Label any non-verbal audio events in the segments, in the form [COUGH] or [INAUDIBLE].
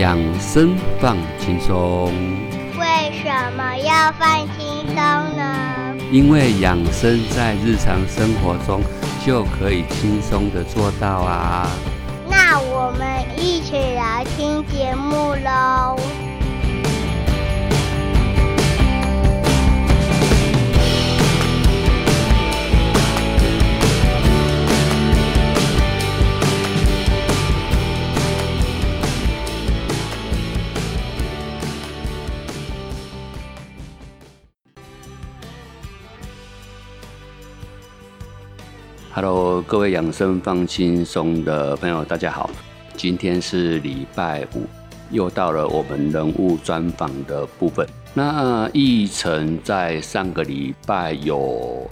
养生放轻松，为什么要放轻松呢？因为养生在日常生活中就可以轻松的做到啊。那我们一起来听节目喽。Hello，各位养生放轻松的朋友，大家好。今天是礼拜五，又到了我们人物专访的部分。那奕晨在上个礼拜有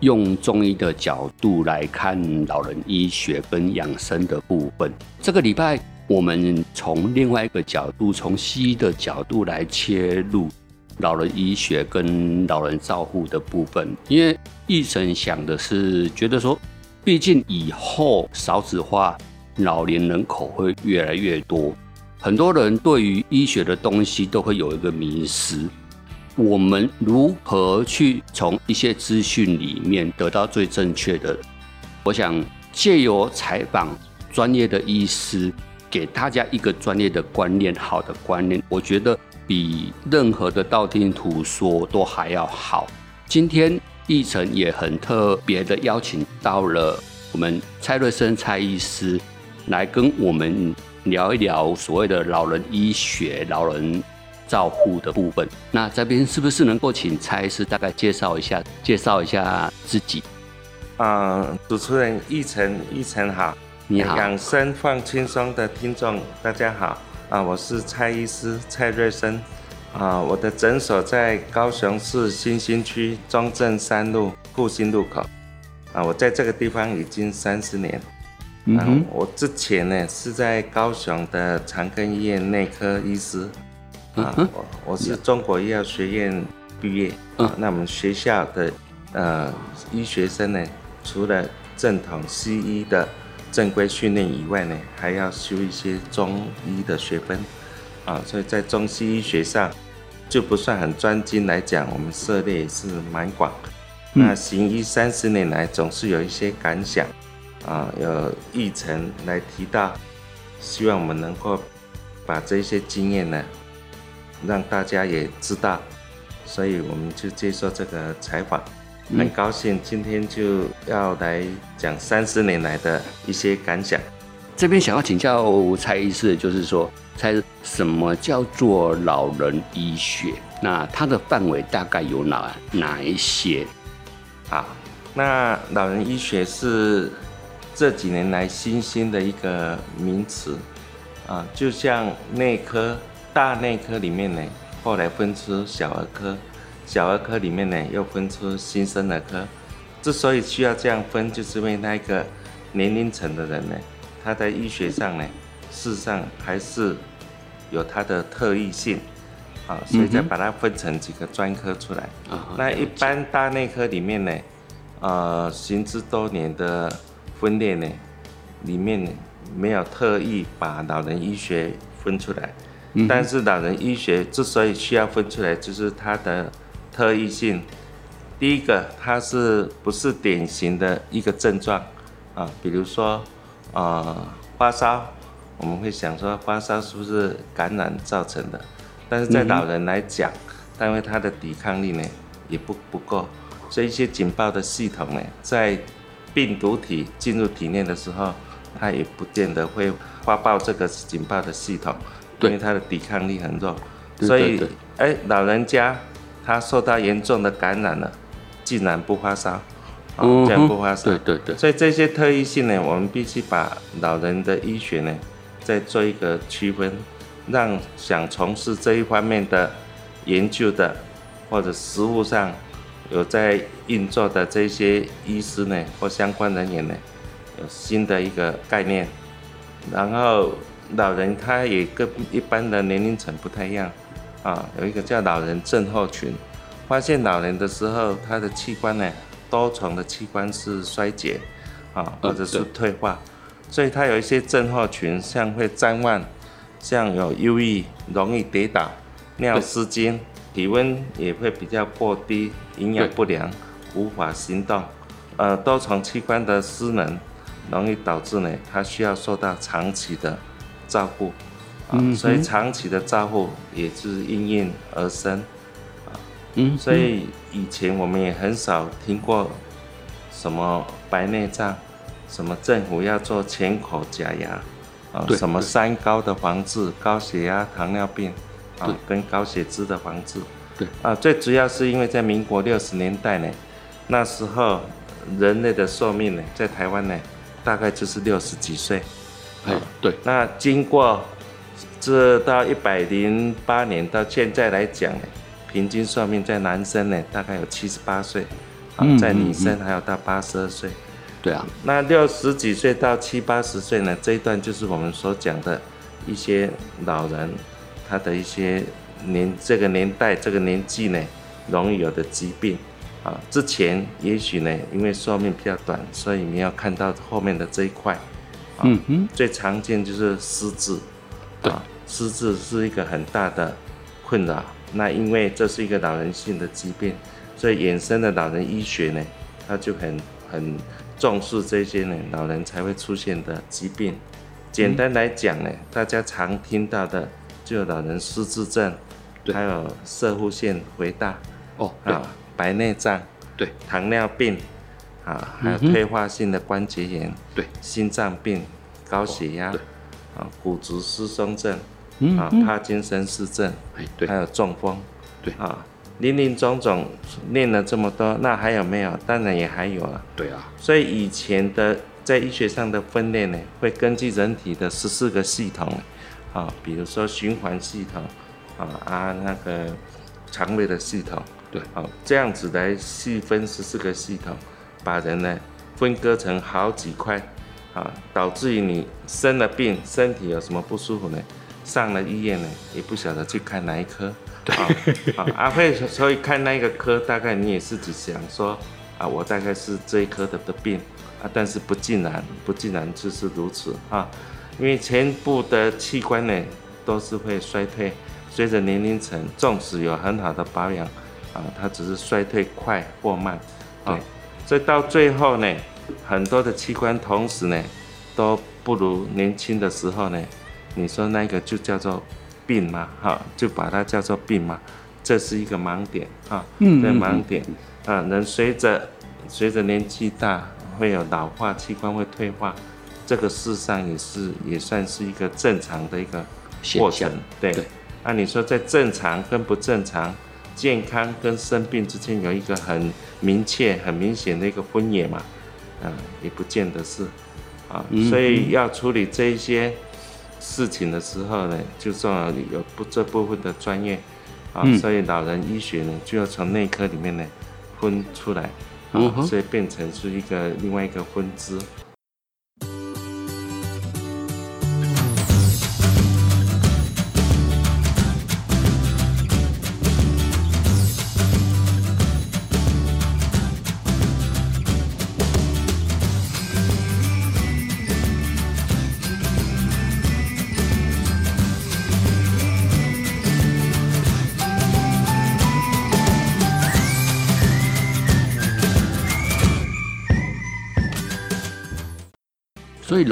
用中医的角度来看老人医学跟养生的部分。这个礼拜我们从另外一个角度，从西医的角度来切入。老人医学跟老人照护的部分，因为医生想的是觉得说，毕竟以后少子化，老年人口会越来越多，很多人对于医学的东西都会有一个迷失。我们如何去从一些资讯里面得到最正确的？我想借由采访专业的医师，给大家一个专业的观念，好的观念，我觉得。比任何的道听途说都还要好。今天奕晨也很特别的邀请到了我们蔡瑞生蔡医师来跟我们聊一聊所谓的老人医学、老人照护的部分。那这边是不是能够请蔡医师大概介绍一下，介绍一下自己？啊，主持人奕晨，奕晨好，你好，养生放轻松的听众大家好。啊，我是蔡医师蔡瑞生，啊，我的诊所在高雄市新兴区中正三路复兴路口，啊，我在这个地方已经三十年，嗯。我之前呢是在高雄的长庚医院内科医师，啊，我我是中国医药学院毕业，啊，那我们学校的呃医学生呢，除了正统西医的。正规训练以外呢，还要修一些中医的学分，啊，所以在中西医学上就不算很专精来讲，我们涉猎也是蛮广。那行医三十年来，总是有一些感想，啊，有议程来提到，希望我们能够把这些经验呢，让大家也知道，所以我们就接受这个采访。很高兴今天就要来讲三十年来的一些感想。这边想要请教蔡医师，就是说，蔡什么叫做老人医学？那它的范围大概有哪哪一些？啊，那老人医学是这几年来新兴的一个名词啊，就像内科、大内科里面呢，后来分出小儿科。小儿科里面呢，又分出新生儿科。之所以需要这样分，就是因为那个年龄层的人呢，他在医学上呢，事实上还是有他的特异性啊，所以再把它分成几个专科出来。那一般大内科里面呢，呃，行之多年的分裂呢，里面没有特意把老人医学分出来。但是老人医学之所以需要分出来，就是他的。特异性，第一个，它是不是典型的一个症状啊？比如说，呃，发烧，我们会想说发烧是不是感染造成的？但是在老人来讲，因为他的抵抗力呢也不不够，所以一些警报的系统呢，在病毒体进入体内的时候，它也不见得会发报这个警报的系统，因为它的抵抗力很弱，所以，哎，老人家。他受到严重的感染了，竟然不发烧，竟然不发烧。对对对。所以这些特异性呢，我们必须把老人的医学呢，再做一个区分，让想从事这一方面的研究的，或者实务上有在运作的这些医师呢，或相关人员呢，有新的一个概念。然后老人他也跟一般的年龄层不太一样。啊，有一个叫老人症候群，发现老人的时候，他的器官呢，多重的器官是衰竭，啊，或者是退化，所以他有一些症候群，像会谵妄，像有忧郁、容易跌倒、尿失禁，体温也会比较过低，营养不良，无法行动，呃，多重器官的失能，容易导致呢，他需要受到长期的照顾，啊，所以长期的照顾也是应运而生，啊，嗯，所以以前我们也很少听过什么白内障，什么政府要做全口假牙。啊，什么三高的防治，高血压、糖尿病，啊，跟高血脂的防治，对，啊，最主要是因为在民国六十年代呢，那时候人类的寿命呢，在台湾呢，大概就是六十几岁，哎，对，那经过这到一百零八年到现在来讲呢，平均寿命在男生呢，大概有七十八岁，啊，在女生还有到八十二岁。对啊，那六十几岁到七八十岁呢，这一段就是我们所讲的一些老人，他的一些年这个年代这个年纪呢，容易有的疾病啊。之前也许呢，因为寿命比较短，所以你要看到后面的这一块。嗯哼，最常见就是失智，啊，失智是一个很大的困扰。那因为这是一个老人性的疾病，所以衍生的老人医学呢，它就很很。重视这些呢，老人才会出现的疾病。简单来讲呢，大家常听到的就老人失智症，还有射护腺肥大，哦，啊，白内障，对，糖尿病，啊，还有退化性的关节炎，对，心脏病，高血压，啊，骨质疏松症，啊，帕金森氏症，哎，对，还有中风，对，啊。林林总总练了这么多，那还有没有？当然也还有了。对啊，所以以前的在医学上的分类呢，会根据人体的十四个系统，啊，比如说循环系统，啊啊那个肠胃的系统，对，啊这样子来细分十四个系统，把人呢分割成好几块，啊，导致于你生了病，身体有什么不舒服呢？上了医院呢，也不晓得去看哪一科。啊，啊，阿慧，所以看那个科，大概你也是只想说，啊，我大概是这一科的的病，啊，但是不尽然，不尽然就是如此啊，因为全部的器官呢都是会衰退，随着年龄层，纵使有很好的保养，啊，它只是衰退快或慢，啊，所以到最后呢，很多的器官同时呢都不如年轻的时候呢，你说那个就叫做。病嘛，哈，就把它叫做病嘛，这是一个盲点，啊，嗯，这盲点，啊，人随着随着年纪大，会有老化，器官会退化，这个事实上也是也算是一个正常的一个过程，对，那你说在正常跟不正常，健康跟生病之间有一个很明确、很明显的一个分野嘛，嗯，也不见得是，啊，所以要处理这一些。事情的时候呢，就要有不这部分的专业啊，所以老人医学呢就要从内科里面呢分出来啊，所以变成是一个另外一个分支。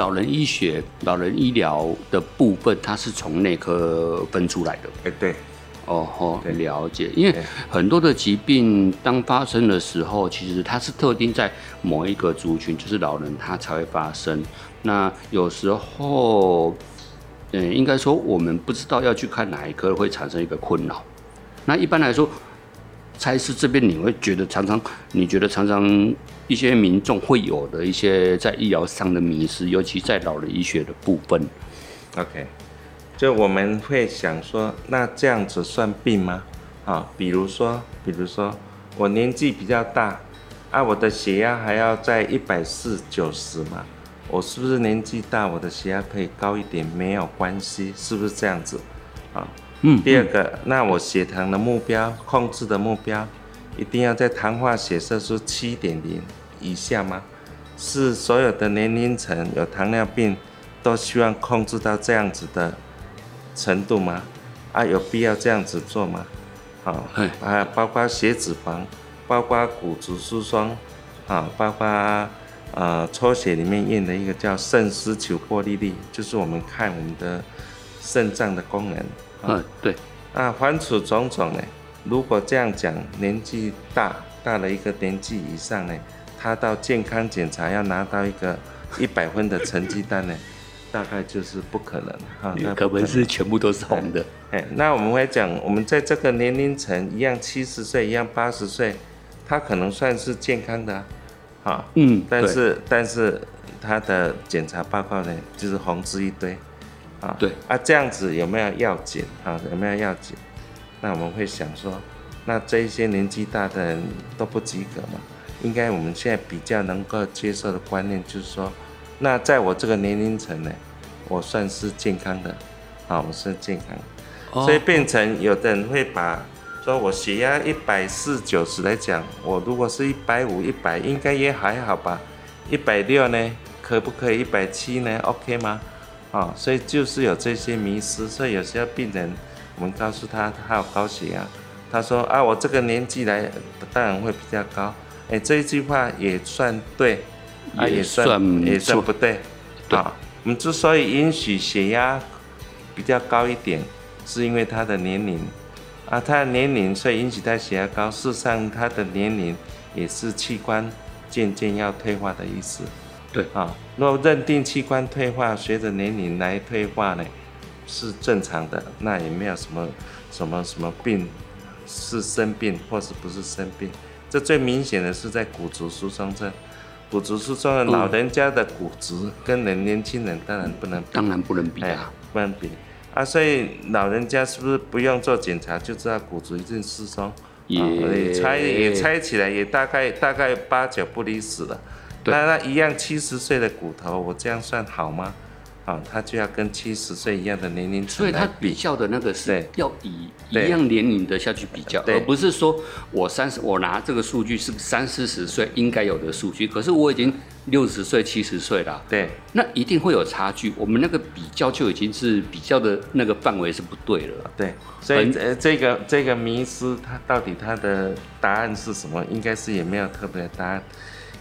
老人医学、老人医疗的部分，它是从内科分出来的。哎，对，哦吼，了解。因为很多的疾病当发生的时候，其实它是特定在某一个族群，就是老人他才会发生。那有时候，嗯，应该说我们不知道要去看哪一科，会产生一个困扰。那一般来说。猜是这边你会觉得常常，你觉得常常一些民众会有的一些在医疗上的迷失，尤其在老人医学的部分。OK，就我们会想说，那这样子算病吗？啊，比如说，比如说我年纪比较大，啊，我的血压还要在一百四九十嘛，我是不是年纪大，我的血压可以高一点没有关系？是不是这样子？啊？嗯，第二个，那我血糖的目标控制的目标，一定要在糖化血色素七点零以下吗？是所有的年龄层有糖尿病都希望控制到这样子的程度吗？啊，有必要这样子做吗？啊嘿，啊，包括血脂肪，包括骨质疏松，啊，包括呃抽血里面验的一个叫肾丝球过滤率，就是我们看我们的肾脏的功能。嗯，对，啊，凡此种种呢，如果这样讲，年纪大大了一个年纪以上呢，他到健康检查要拿到一个一百分的成绩单呢，[LAUGHS] 大概就是不可能哈。那不可能。是全部都是红的。哎，那我们会讲，我们在这个年龄层一样七十岁，一样八十岁，他可能算是健康的啊，啊嗯，但是但是他的检查报告呢，就是红字一堆，啊，对啊，这样子有没有要紧啊？有没有要紧？那我们会想说，那这一些年纪大的人都不及格嘛？应该我们现在比较能够接受的观念就是说，那在我这个年龄层呢，我算是健康的，啊，我是健康的。哦所以变成有的人会把说我血压一百四九十来讲，我如果是一百五一百，应该也还好吧？一百六呢，可不可以一百七呢？OK 吗？啊、所以就是有这些迷失，所以有些病人我们告诉他他有高血压，他说啊我这个年纪来当然会比较高，哎这一句话也算对，啊也也算算也算不对，对。啊，我们之所以允许血压比较高一点，是因为他的年龄。啊，他的年龄所以引起他血压高。事实上，他的年龄也是器官渐渐要退化的意思对，啊。若认定器官退化随着年龄来退化呢，是正常的，那也没有什么什么什么病是生病或是不是生病。这最明显的是在骨质疏松症。骨质疏松的嗯老人家的骨质跟人年轻人当然不能比当然不能比哎啊。，不能比啊，所以老人家是不是不用做检查就知道骨质一定疏松？也啊猜也猜起来也大概大概八九不离十了。对那那一样七十岁的骨头，我这样算好吗？啊，他就要跟七十岁一样的年龄层所以他比较的那个是要以一样年龄的下去比较，而不是说我三十，我拿这个数据是三四十岁应该有的数据，可是我已经六十岁、七十岁了，对那一定会有差距。我们那个比较就已经是比较的那个范围是不对了。对，所以这个这个迷失，它到底它的答案是什么？应该是也没有特别的答案。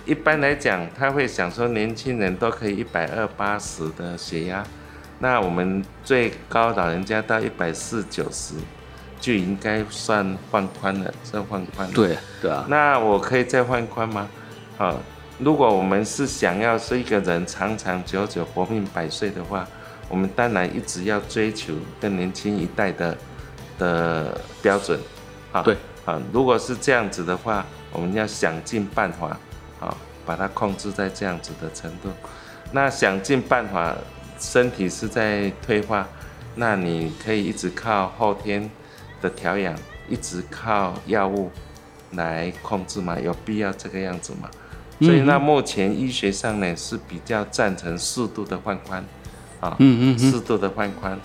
一般来讲，他会想说年轻人都可以一百二八十的血压，那我们最高老人家到一百四九十，就应该算放宽了，算放宽了。对对啊，那我可以再放宽吗？好，如果我们是想要是一个人长长久久活命百岁的话，我们当然一直要追求更年轻一代的的标准。啊，对，啊，如果是这样子的话，我们要想尽办法，啊，把它控制在这样子的程度。那想尽办法，身体是在退化，那你可以一直靠后天的调养，一直靠药物来控制吗？有必要这个样子吗？所以那目前医学上呢是比较赞成适度的放宽，啊，嗯嗯嗯，适度的放宽。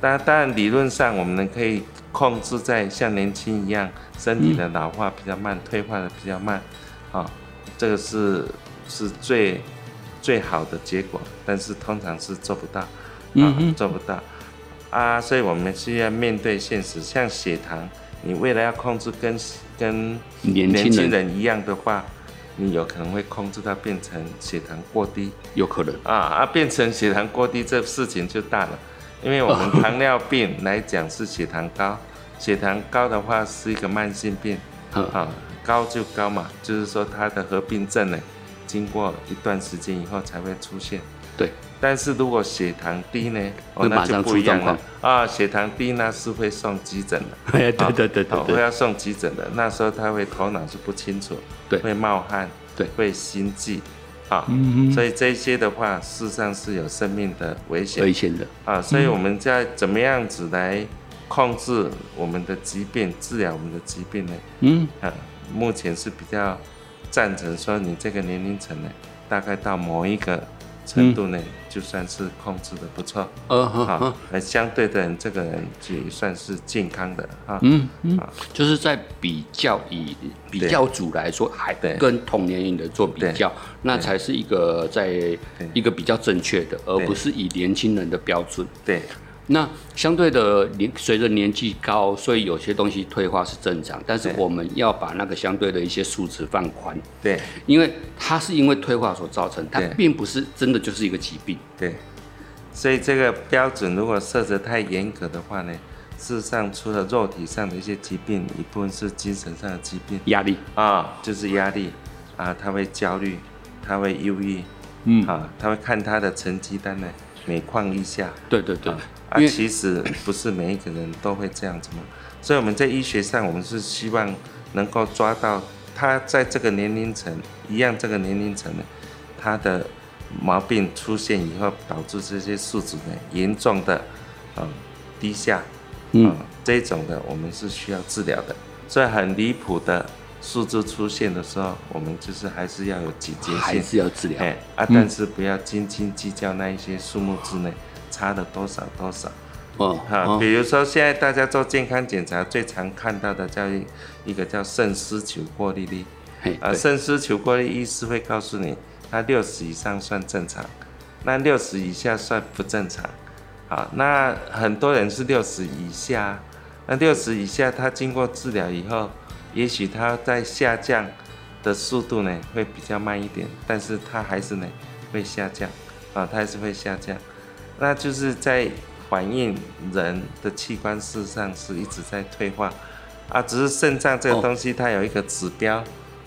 当然，当然理论上我们可以控制在像年轻一样，身体的老化比较慢，退化的比较慢，啊，这个是是最最好的结果，但是通常是做不到，啊，嗯做不到，啊，所以我们需要面对现实。像血糖，你为了要控制跟跟年轻人一样的话，你有可能会控制到变成血糖过低，有可能。啊啊，变成血糖过低，这事情就大了。因为我 [LAUGHS] 们糖尿病来讲是血糖高，血糖高的话是一个慢性病，嗯啊，高就高嘛，就是说它的合并症呢，经过一段时间以后才会出现。对，但是如果血糖低呢，哦，那就不一样了啊，血糖低那是会送急诊的。[LAUGHS] 哎，对对对对会要送急诊的。那时候他会头脑是不清楚，对会冒汗，对会心悸，啊，嗯所以这些的话，事实上是有生命的危险危险的。啊。所以我们在怎么样子来控制我们的疾病，治疗我们的疾病呢？嗯，啊，目前是比较赞成说你这个年龄层呢，大概到某一个程度呢，就算是控制的不错。呃呵啊呵，，那相对的人，这个人就也算是健康的啊。嗯嗯啊，就是在比较以比较组来说，还对。跟同年龄的做比较，那才是一个在一个比较正确的，而不是以年轻人的标准。对，那相对的年随着年纪高，所以有些东西退化是正常，但是我们要把那个相对的一些数值放宽，对。因为它是因为退化所造成，它并不是真的就是一个疾病。对，所以这个标准如果设置太严格的话呢，事实上除了肉体上的一些疾病，一部分是精神上的疾病。压力，啊，就是压力。啊，他会焦虑，他会忧郁。嗯，啊，他会看他的成绩单呢每况愈下。对对对，啊，其实不是每一个人都会这样子嘛，所以我们在医学上，我们是希望能够抓到他在这个年龄层一样这个年龄层呢，他的毛病出现以后，导致这些数值呢严重的嗯低下，嗯。嗯，这种的我们是需要治疗的，所以很离谱的数字出现的时候，我们就是还是要有警觉还性，是要治疗。哎啊，但是不要斤斤计较那一些数目之内差了多少多少。哦哈，哦比如说现在大家做健康检查，最常看到的叫一一个叫肾丝球过滤率啊，肾丝球过滤医师会告诉你，它六十以上算正常，那六十以下算不正常。好，那很多人是六十以下，那六十以下他经过治疗以后，也许它在下降的速度呢会比较慢一点，但是它还是呢会下降，啊，它还是会下降，那就是在反映人的器官事实上是一直在退化，啊，只是肾脏这个哦。东西它有一个指标，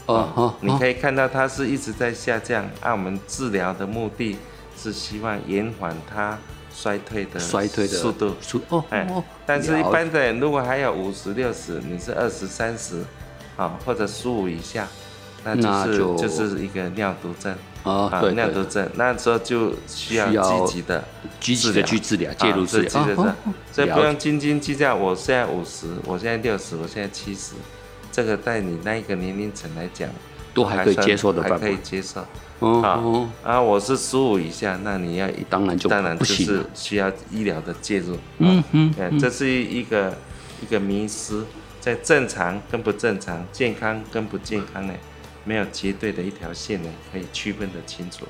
哦哦，你可以以看到它是一直在下降，按、我们治疗的目的是希望延缓它衰退的衰退的速度。速哦但是，一般的人如果还有五十、六十，你是二十、三十，啊，或者十五以下，那就是那就就是一个尿毒症哦啊，尿毒症，那时候就需要积极的积极的去治疗，介入啊治疗，所以不用斤斤计较。我现在五十，我现在六十，我现在七十，这个在你那一个年龄层来讲，都还可以接受的范还可以。接受。哦啊我是十五以下，那你要当然就当然就是不行了。需要医疗的介入。嗯这是一个一个迷失，在正常跟不正常、健康跟不健康呢，没有绝对的一条线呢，可以区分得清楚。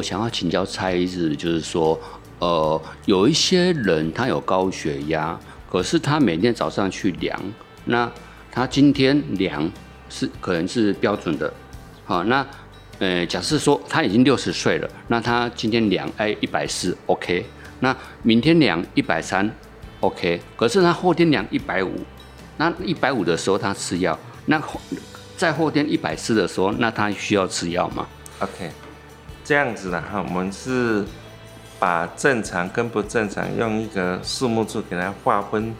我想要请教蔡医师，就是说，呃，有一些人他有高血压，可是他每天早上去量，那他今天量是可能是标准的，好，那呃，假设说他已经六十岁了，那他今天量哎一百四，OK，那明天量一百三，OK，可是他后天量一百五，那一百五的时候他吃药，那后在后天一百四的时候，那他需要吃药吗？OK，这样子的哈，我们是把正常跟不正常用一个数目字给它划分，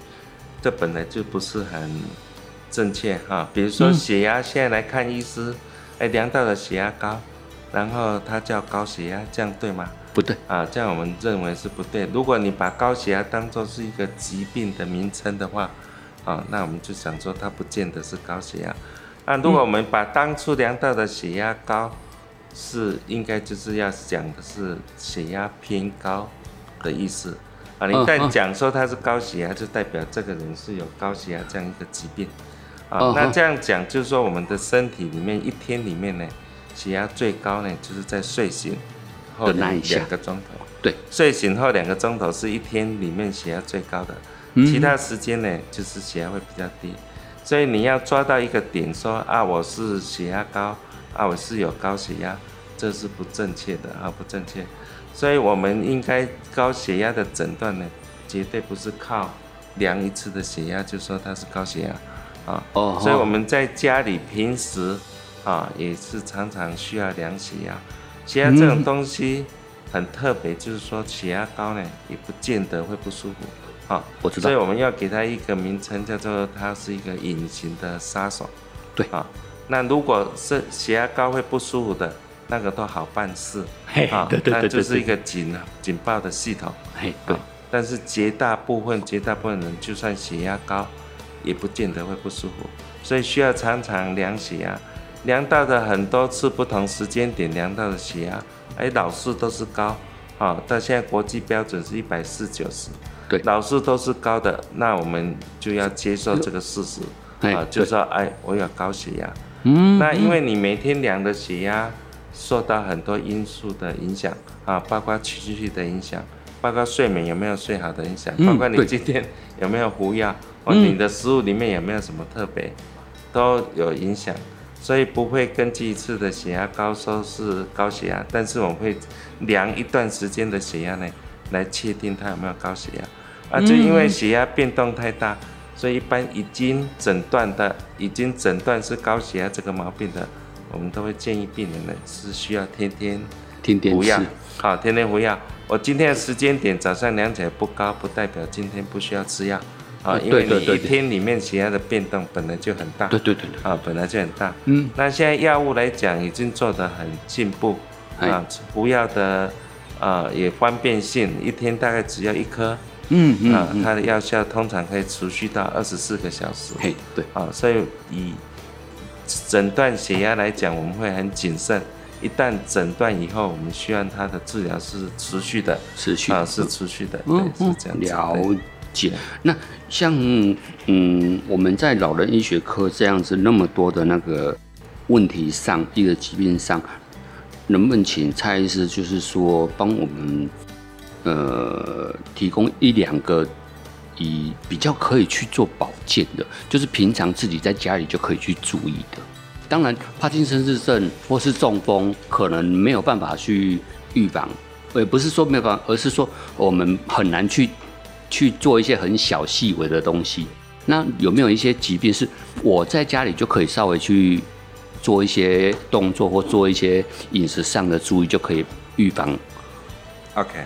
这本来就不是很正确哈。比如说血压，现在来看医师，哎，量到了血压高，然后他叫高血压，这样对吗？不对，啊，这样我们认为是不对。如果你把高血压当做是一个疾病的名称的话，啊，那我们就想说它不见得是高血压。那如果我们把当初量到的血压高，是应该就是要讲的是血压偏高的意思。啊。你一旦嗯嗯讲说他是高血压，就代表这个人是有高血压这样一个疾病。啊那这样讲就是说，我们的身体里面一天里面呢，血压最高呢，就是在睡醒后两的那一两个钟头。对，睡醒后两个钟头是一天里面血压最高的，嗯。其他时间呢就是血压会比较低，所以你要抓到一个点说啊我是血压高啊我是有高血压，这是不正确的啊不正确，所以我们应该高血压的诊断呢，绝对不是靠量一次的血压就说它是高血压啊，哦所以我们在家里平时啊也是常常需要量血压，血压这种嗯。东西。很特别，就是说血压高呢，也不见得会不舒服，啊，我知。道所以我们要给它一个名称，叫做它是一个隐形的杀手，对。啊。那如果是血压高会不舒服的，那个都好办事，嘿啊，对对对对那就是一个警警报的系统，嘿，对。啊，但是绝大部分、绝大部分人，就算血压高，也不见得会不舒服，所以需要常常量血压。量到的很多次，不同时间点量到的血压，哎，老是都是高，啊，但现在国际标准是一百四九十，对。老是都是高的，那我们就要接受这个事实，哎啊，就说哎，我有高血压，嗯，那因为你每天量的血压受到很多因素的影响啊，包括情绪的影响，包括睡眠有没有睡好的影响，嗯包括你今天有没有服药，或嗯你的食物里面有没有什么特别，都有影响。所以不会根据一次的血压高说是高血压，但是我们会量一段时间的血压呢，来确定他有没有高血压。啊，就因为血压变动太大，所以一般已经诊断的、已经诊断是高血压这个毛病的，我们都会建议病人呢是需要天天天天服药，，好，天天服药。我今天的时间点早上量起来不高，不代表今天不需要吃药。啊，呃因为你一天里面血压的变动本来就很大。对对对对，啊，本来就很大。嗯，那现在药物来讲，已经做得很进步哎。啊，服药的呃也方便性，一天大概只要一颗嗯嗯啊，嗯，它的药效通常可以持续到二十四个小时嘿，对，啊，所以以诊断血压来讲，我们会很谨慎。一旦诊断以后，我们需要它的治疗是持续的持续啊，是持续的，嗯对，是这样子。了解。那像嗯，我们在老人医学科这样子那么多的那个问题上，一个疾病上，能不能请蔡医师就是说帮我们呃提供一两个以比较可以去做保健的，就是平常自己在家里就可以去注意的。当然，帕金森氏症或是中风可能没有办法去预防，也不是说没有办法，而是说我们很难去去做一些很小细微的东西。那有没有一些疾病是我在家里就可以稍微去做一些动作或做一些饮食上的注意，就可以预防？OK，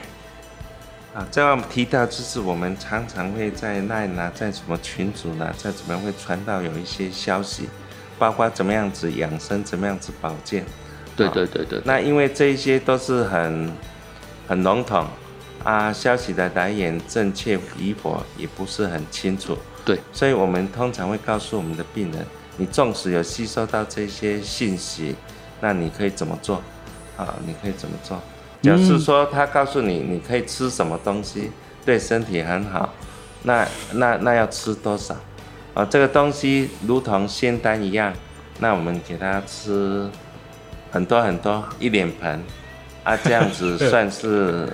啊，这样我们提到就是我们常常会在 Line 啊，在什么群组呢、在怎么样会传到有一些消息，包括怎么样子养生，怎么样子保健。对啊对对对，那因为这一些都是很很笼统啊，消息的来源正确与否也不是很清楚，对，所以我们通常会告诉我们的病人，你纵使有吸收到这些信息，那你可以怎么做？啊，你可以怎么做？假设说他告诉你你可以吃什么东西对身体很好，那那那要吃多少？啊，这个东西如同仙丹一样，那我们给他吃很多很多一脸盆，啊，这样子 [LAUGHS] 算是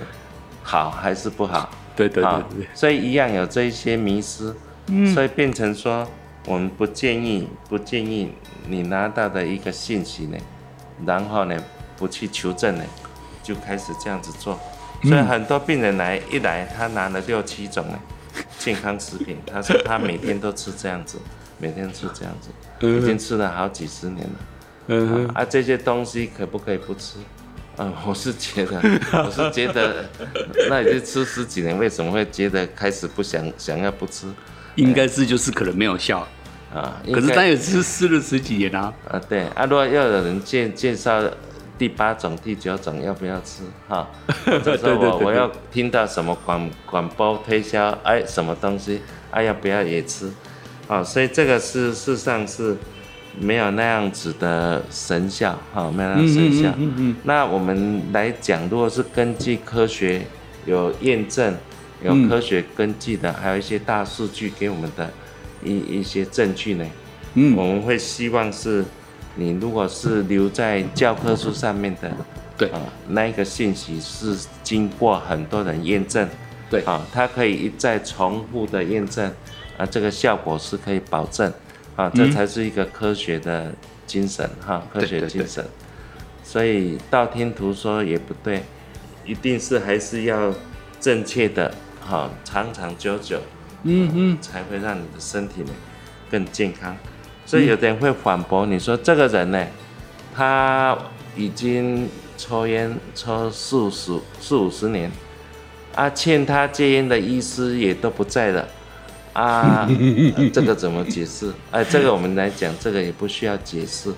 好还是不好？对对啊，所以一样有这一些迷失，所以变成说我们不建议不建议你拿到的一个信息呢，然后呢不去求证呢，就开始这样子做，所以很多病人来一来他拿了六七种呢健康食品，他说他每天都吃这样子，[LAUGHS] 每天吃这样子，已经吃了好几十年了。嗯啊，这些东西可不可以不吃？嗯，我是觉得，[LAUGHS] 我是觉得，那已经吃十几年，为什么会觉得开始不想想要不吃应该是就是可能没有效，啊？可是该他也吃吃了十几年啊。啊，对啊，如果要有人介介绍第八种、第九种，要不要吃？哈，[LAUGHS] 或者说我我要听到什么广广播推销，哎，什么东西，哎，要不要也吃？啊，所以这个是事实上是没有那样子的神效，哈，没有那样神效。嗯嗯那我们来讲，如果是根据科学有验证、有嗯科学根据的，还有一些大数据给我们的一一些证据呢，嗯我们会希望是，你如果是留在教科书上面的，对。啊，那一个信息是经过很多人验证，对。啊，它可以一再重复的验证，啊，这个效果是可以保证，啊，这才是一个科学的精神哈，科学精神。所以道听途说也不对，一定是还是要正确的，哈，长长久久，嗯嗯，才会让你的身体呢更健康。所以有的人会反驳你说，这个人呢，他已经抽烟抽四五十四五十年，啊，劝他戒烟的医师也都不在了，啊，呃 [LAUGHS] 这个怎么解释？哎，这个我们来讲，这个也不需要解释，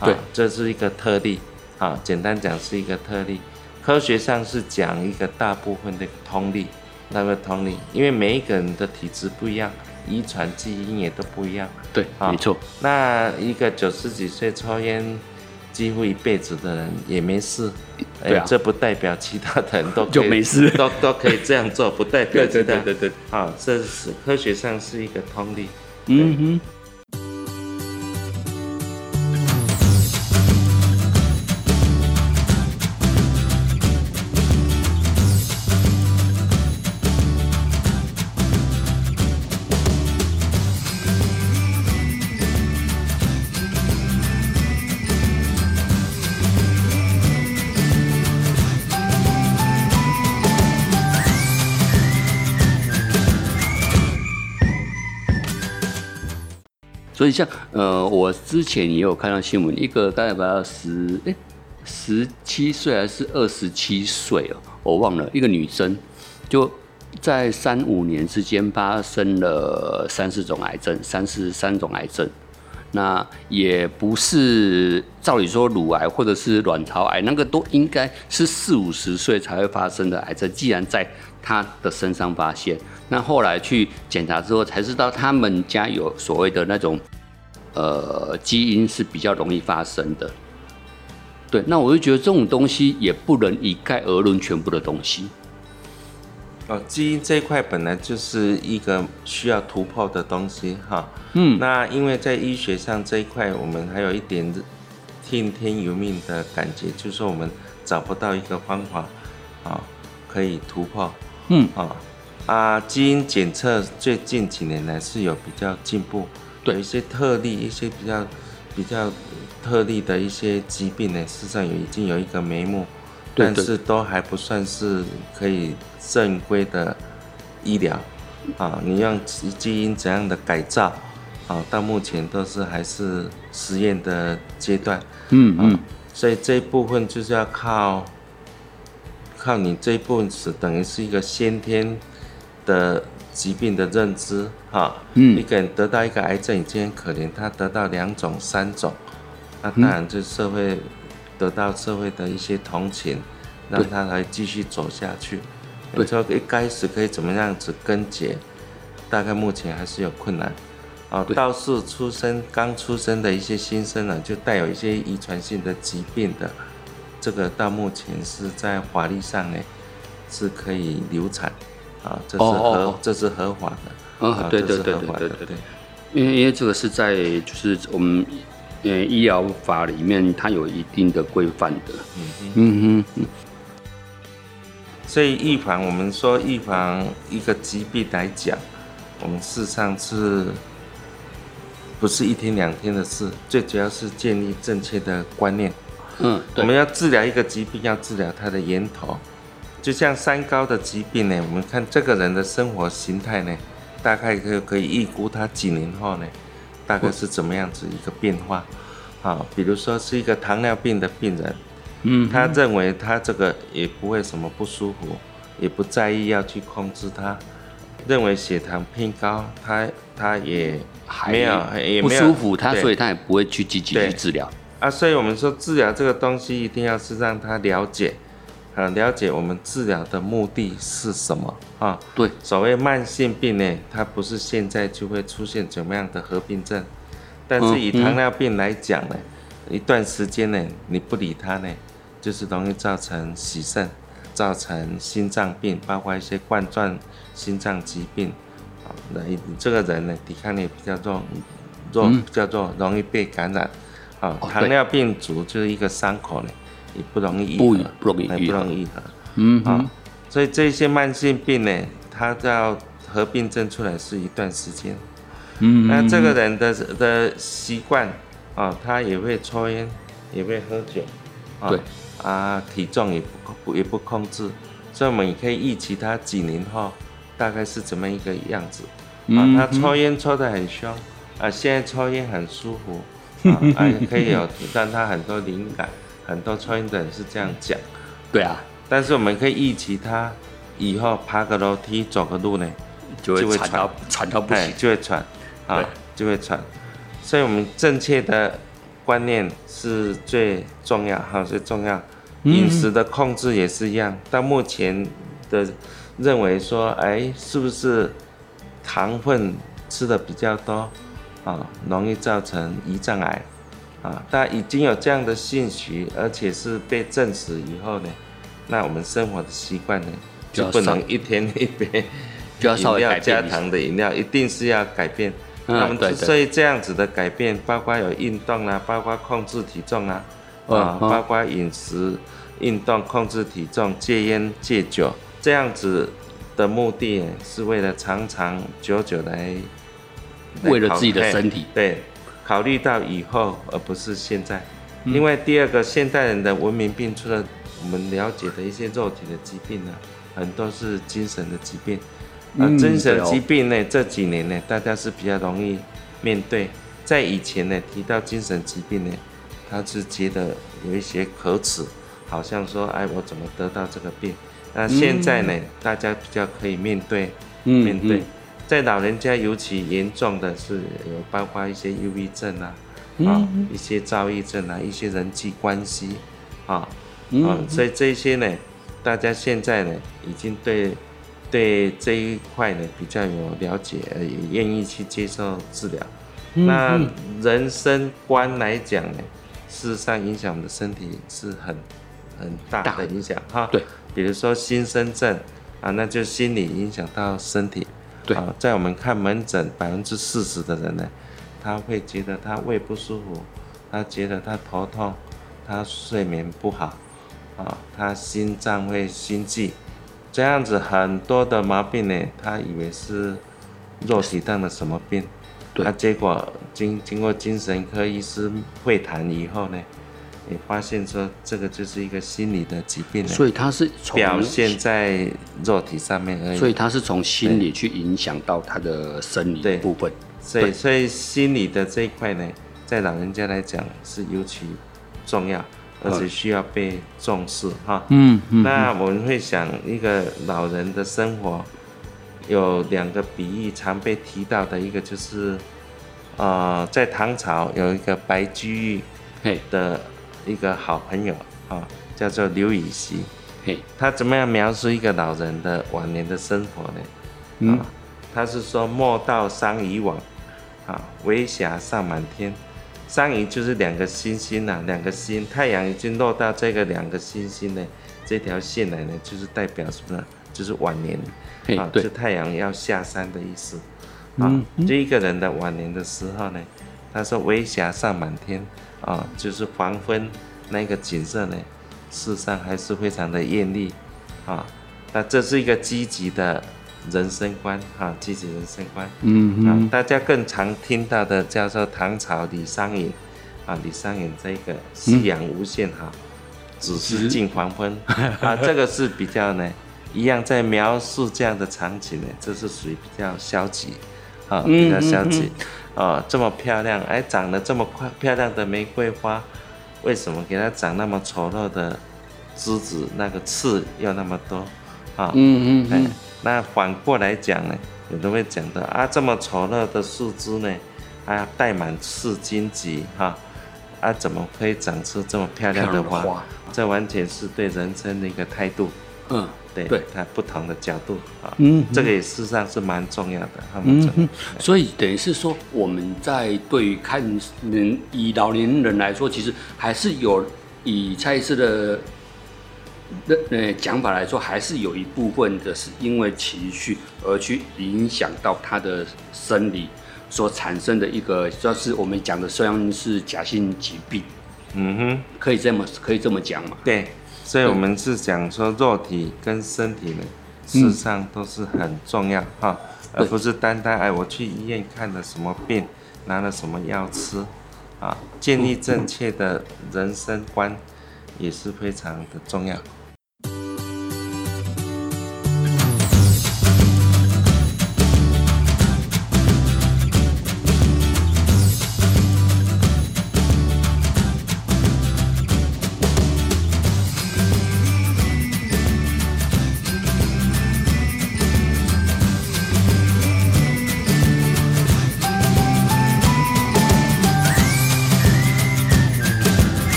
啊对，这是一个特例，啊，简单讲是一个特例。科学上是讲一个大部分的通例，那个通例，因为每一个人的体质不一样，遗传基因也都不一样。对，哦没错，那一个九十几岁抽烟几乎一辈子的人也没事，对啊哎这不代表其他的人都就没事 [LAUGHS] 都都可以这样做，不代表其他对，啊，这是科学上是一个通例。嗯哼。像呃，我之前也有看到新闻，一个大概不到十哎十七岁还是二十七岁哦，我忘了，一个女生就在三五年之间发生了三四种癌症，三四三种癌症。那也不是照理说乳癌或者是卵巢癌，那个都应该是四五十岁才会发生的癌症。既然在他的身上发现，那后来去检查之后才知道他们家有所谓的那种呃基因是比较容易发生的。对，那我就觉得这种东西也不能一概而论全部的东西。哦，基因这一块本来就是一个需要突破的东西哈。嗯，那因为在医学上这一块，我们还有一点听天由命的感觉，就是说我们找不到一个方法啊可以突破。嗯啊啊，基因检测最近几年来是有比较进步，对有一些特例，一些比较比较特例的一些疾病呢，事实上有已经有一个眉目，对对但是都还不算是可以正规的医疗啊。你用基基因怎样的改造啊，到目前都是还是实验的阶段。嗯嗯，所以这一部分就是要靠靠你这一部分是等于是一个先天的疾病的认知哈。嗯一个人得到一个癌症已经很可怜，他得到两种、三种，那当然就社会得到社会的一些同情，让他来继续走下去。对你说一开始可以怎么样子根结，大概目前还是有困难。哦，倒是出生刚出生的一些新生儿，就带有一些遗传性的疾病的，这个到目前是在法律上呢是可以流产，啊，这是合这是合法的，嗯啊对对对合法的对对对因为因为这个是在就是我们呃医疗法里面，它有一定的规范的。嗯嗯嗯所以预防，我们说预防一个疾病来讲，我们事实上是不是一天两天的事？最主要是建立正确的观念。嗯，我们要治疗一个疾病，要治疗它的源头。就像三高的疾病呢，我们看这个人的生活形态呢，大概可可以预估他几年后呢，大概是怎么样子一个变化。好，比如说是一个糖尿病的病人，嗯，他认为他这个也不会什么不舒服，也不在意要去控制他，认为血糖偏高，他他也没有也不没有舒服，他对所以他也不会去积极对去治疗。啊，所以我们说治疗这个东西一定要是让他了解，啊，了解我们治疗的目的是什么啊。对，所谓慢性病呢，它不是现在就会出现怎么样的合并症，但是以糖尿病来讲呢，一段时间呢，你不理它呢，就是容易造成洗肾，造成心脏病，包括一些冠状心脏疾病。啊，那你这个人呢，抵抗力比较弱，弱嗯比较弱，容易被感染。啊，哦糖尿病足就是一个伤口呢，也不容易愈不合，不容易哎不愈合容易愈合。嗯哼啊，所以这些慢性病呢，它要合并症出来是一段时间。嗯，那这个人的的习惯啊，他也会抽烟，也会喝酒，啊对啊，体重也不不也不控制，所以我们也可以预期他几年后大概是怎么一个样子。啊，嗯他抽烟抽得很凶，啊，现在抽烟很舒服，啊，[LAUGHS] 啊也可以有让他很多灵感，很多抽烟的人是这样讲。对啊，但是我们可以预期他以后爬个楼梯、走个路呢，就会就会惨到喘到不哎行。就会喘，啊，就会喘。所以我们正确的观念是最重要哈，最重要。嗯饮食的控制也是一样。到目前的认为说，哎，是不是糖分吃的比较多啊，容易造成胰脏癌啊？但已经有这样的信息，而且是被证实以后呢，那我们生活的习惯呢，就不能一天一杯就要稍微改加。糖的饮料，一定是要改变。那么嗯，对所，以这样子的改变，包括有运动啊，包括控制体重啊，嗯啊，嗯包括饮食、运动、控制体重、戒烟、戒酒，这样子的目的是为了长长久久来，为了自己的身体对，考虑到以后，而不是现在。嗯因为第二个，现代人的文明病，除了我们了解的一些肉体的疾病呢，很多是精神的疾病。啊，嗯精神疾病呢，这几年呢，大家是比较容易面对。在以前呢，提到精神疾病呢，他是觉得有一些可耻，好像说，哎，我怎么得到这个病？那现在呢，大家比较可以面对，嗯面对嗯。在老人家尤其严重的是有包括一些忧郁症啊，嗯啊，一些躁郁症啊，一些人际关系，啊，嗯啊，所以这些呢，大家现在呢，已经对对这一块呢比较有了解，呃也愿意去接受治疗。嗯那人生观来讲呢，事实上影响我们的身体是很很大的影响哈。对，比如说心身症啊，那就心理影响到身体。对。啊，在我们看门诊，百分之四十的人呢，他会觉得他胃不舒服，他觉得他头痛，他睡眠不好，啊，他心脏会心悸，这样子很多的毛病呢，他以为是肉体上的什么病，对。那、结果经经过精神科医师会谈以后呢，也发现说这个就是一个心理的疾病，所以它是从表现在肉体上面而已。所以它是从心理去影响到他的生理对部分。所以，对所以心理的这一块呢，在老人家来讲是尤其重要，而且需要被重视哈。嗯嗯那我们会想，一个老人的生活有两个比喻常被提到的，一个就是，呃，在唐朝有一个白居易嘿的一个好朋友啊，叫做刘禹锡。嘿，他怎么样描述一个老人的晚年的生活呢？嗯啊，他是说莫道桑榆晚，啊，微霞上满天。桑榆就是两个星星呐、两个星，太阳已经落到这个两个星星呢，这条线来呢，就是代表什么呢？就是晚年啊，嘿对就太阳要下山的意思。啊嗯，这一个人的晚年的时候呢，他说微霞上满天啊，就是黄昏那个景色呢，事实上还是非常的艳丽啊。那这是一个积极的人生观啊，积极人生观。啊嗯嗯，大家更常听到的叫做唐朝李商隐啊，李商隐这个夕阳无限好，只是近黄昏啊，这个是比较呢，一样在描述这样的场景呢，这是属于比较消极啊，嗯比较消极啊，这么漂亮，哎，长得这么快漂亮的玫瑰花，为什么给它长那么丑陋的枝子，那个刺又那么多啊？哎嗯嗯嗯，，那反过来讲呢，有人会讲到啊，这么丑陋的树枝呢，啊，带满刺荆棘哈，啊，怎么可以长出这么？漂亮的花这完全是对人生的一个态度，嗯对，对。它不同的角度啊，嗯这个也事实上是蛮重要的，他们嗯重要嗯，所以等于是说，我们在对于看人以老年人来说，其实还是有以蔡医师的那呃讲法来说，还是有一部分的是因为情绪而去影响到他的生理所产生的一个，就是我们讲的虽然是假性疾病，嗯哼，可以这么可以这么讲嘛？对，所以我们是讲说肉体跟身体呢，事实上都是很重要哈，而不是单单哎我去医院看了什么病，拿了什么药吃，啊，建立正确的人生观也是非常的重要。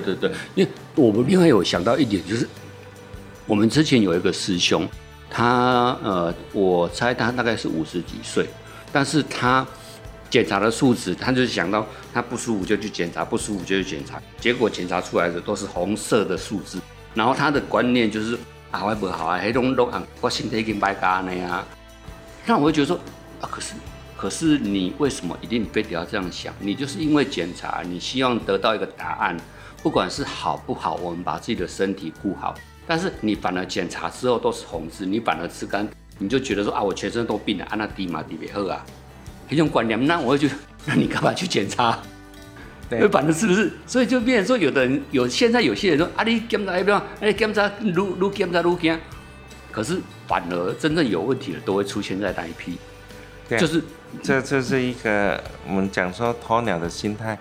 对对对，因为我们另外有想到一点，就是我们之前有一个师兄，他呃，我猜他大概是五十几岁，但是他检查的数值，他就是想到他不舒服就去检查，不舒服就去检查，结果检查出来的都是红色的数字，然后他的观念就是啊，我不好啊，黑龙龙啊，我身体已经败干了呀，那我会觉得说啊，可是。可是你为什么一定非得要这样想？你就是因为检查，你希望得到一个答案，不管是好不好，我们把自己的身体顾好。但是你反而检查之后都是红字，你反而吃干，你就觉得说啊，我全身都病了，按那低嘛低别喝啊，这种观念，那我就那你干嘛去检查？对，反正是不是？所以就变成说，有的人有现在有些人说啊，你检查一遍，哎，检查如如检查如惊，可是反而真正有问题的都会出现在那一批，对就是。这这是一个我们讲说鸵鸟的心态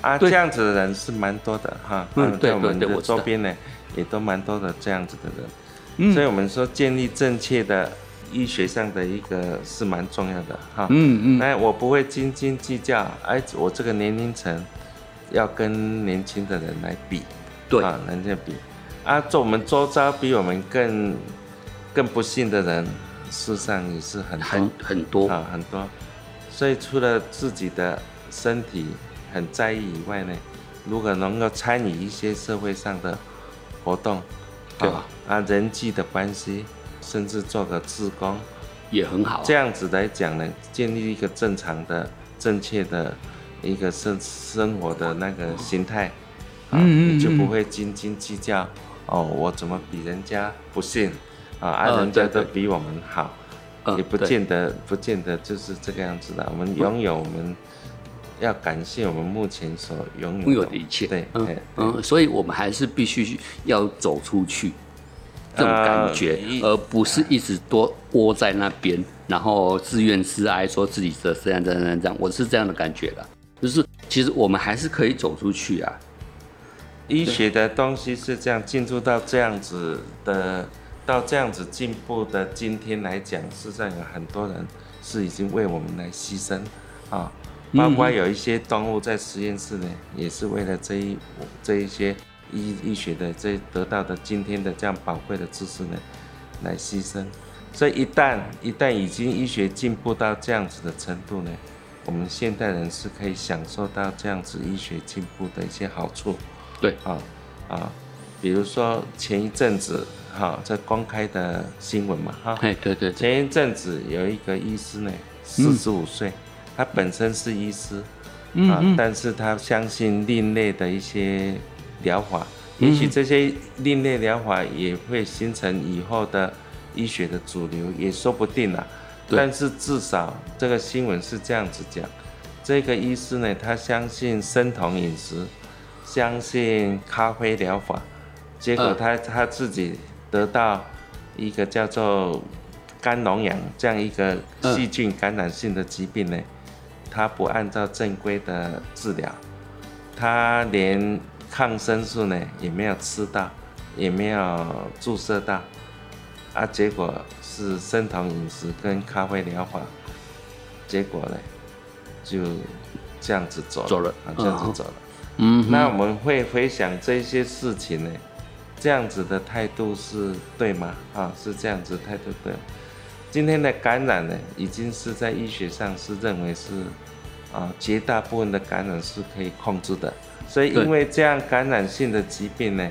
啊，这样子的人是蛮多的哈。嗯，对对对，我周边呢也都蛮多的这样子的人。嗯，所以我们说建立正确的医学上的一个是蛮重要的哈。嗯嗯。哎，我不会斤斤计较，哎，我这个年龄层要跟年轻的人来比，对啊，人家比啊，做我们周遭比我们更更不幸的人，事实上也是很很很多啊，很多。所以除了自己的身体很在意以外呢，如果能够参与一些社会上的活动，对吧？啊，人际的关系，甚至做个志工，也很好。这样子来讲呢，建立一个正常的、正确的一个生生活的那个心态，啊，你就不会斤斤计较。哦，我怎么比人家不幸？啊，啊，人家都比我们好。也不见得，不见得就是这个样子的。我们拥有，我们要感谢我们目前所拥有的一切。对，嗯嗯，所以我们还是必须要走出去，这种感觉，而不是一直多窝在那边，然后自怨自哀，说自己这这样这样这样。我是这样的感觉的，就是其实我们还是可以走出去啊。医学的东西是这样进入到这样子的。到这样子进步的今天来讲，实上有很多人是已经为我们来牺牲啊，包括有一些动物在实验室呢，也是为了这一这一些医医学的这得到的今天的这样宝贵的知识呢，来牺牲。所以一旦一旦已经医学进步到这样子的程度呢，我们现代人是可以享受到这样子医学进步的一些好处。对，啊啊，比如说前一阵子。哈，在公开的新闻嘛，哈，哎，对对，前一阵子有一个医师呢，四十五岁，他本身是医师，啊，但是他相信另类的一些疗法，也许这些另类疗法也会形成以后的医学的主流，也说不定啊。但是至少这个新闻是这样子讲，这个医师呢，他相信生酮饮食，相信咖啡疗法，结果他他自己。得到一个叫做肝脓疡这样一个细菌感染性的疾病呢，他不按照正规的治疗，他连抗生素呢也没有吃到，也没有注射到，啊，结果是生酮饮食跟咖啡疗法，结果呢就这样子走走了，啊，这样子走了。嗯，那我们会回想这些事情呢？这样子的态度是对吗？啊，是这样子态度对。今天的感染呢，已经是在医学上是认为是，啊，绝大部分的感染是可以控制的。所以因为这样感染性的疾病呢，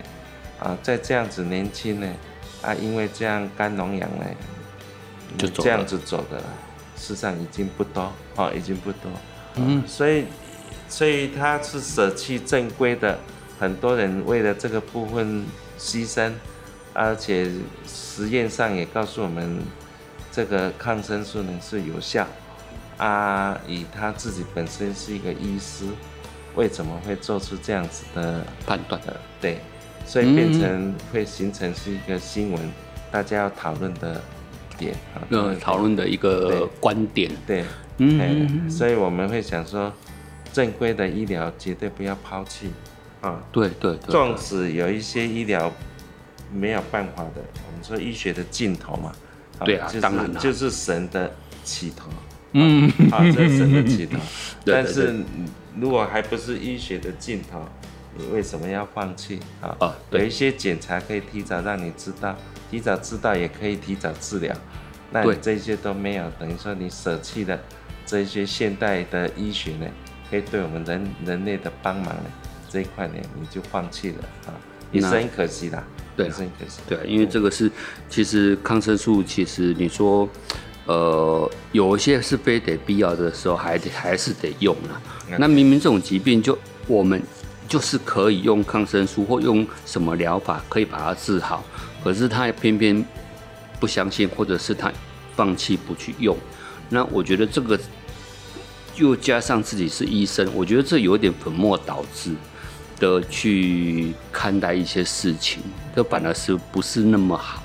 啊，在这样子年轻呢，啊，因为这样肝脓疡呢，就这样子走的，事实上已经不多，啊，已经不多。嗯，所以，所以他是舍弃正规的，很多人为了这个部分。牺牲，而且实验上也告诉我们，这个抗生素呢是有效。啊，以他自己本身是一个医师，为什么会做出这样子的判断的？对，所以变成会形成是一个新闻，大家要讨论的点啊，讨论的一个观点。对，嗯，所以我们会想说，正规的医疗绝对不要抛弃。啊，对对，纵使有一些医疗没有办法的，我们说医学的尽头嘛，对啊，当然就是神的起头，嗯，啊，这是神的起头。[LAUGHS] 但是如果还不是医学的尽头，你为什么要放弃啊？啊有一些检查可以提早让你知道，提早知道也可以提早治疗。那你这些都没有，等于说你舍弃了这些现代的医学呢，可以对我们人人类的帮忙呢这一块呢，你就放弃了啊，也是那很可惜啦。对。对，因为这个是其实抗生素，其实你说，呃，有一些是非得必要的时候，还得还是得用啊。那明明这种疾病就我们就是可以用抗生素或用什么疗法可以把它治好，可是他偏偏不相信，或者是他放弃不去用。那我觉得这个又加上自己是医生，我觉得这有点本末倒置的去看待一些事情，这反而是不是那么好。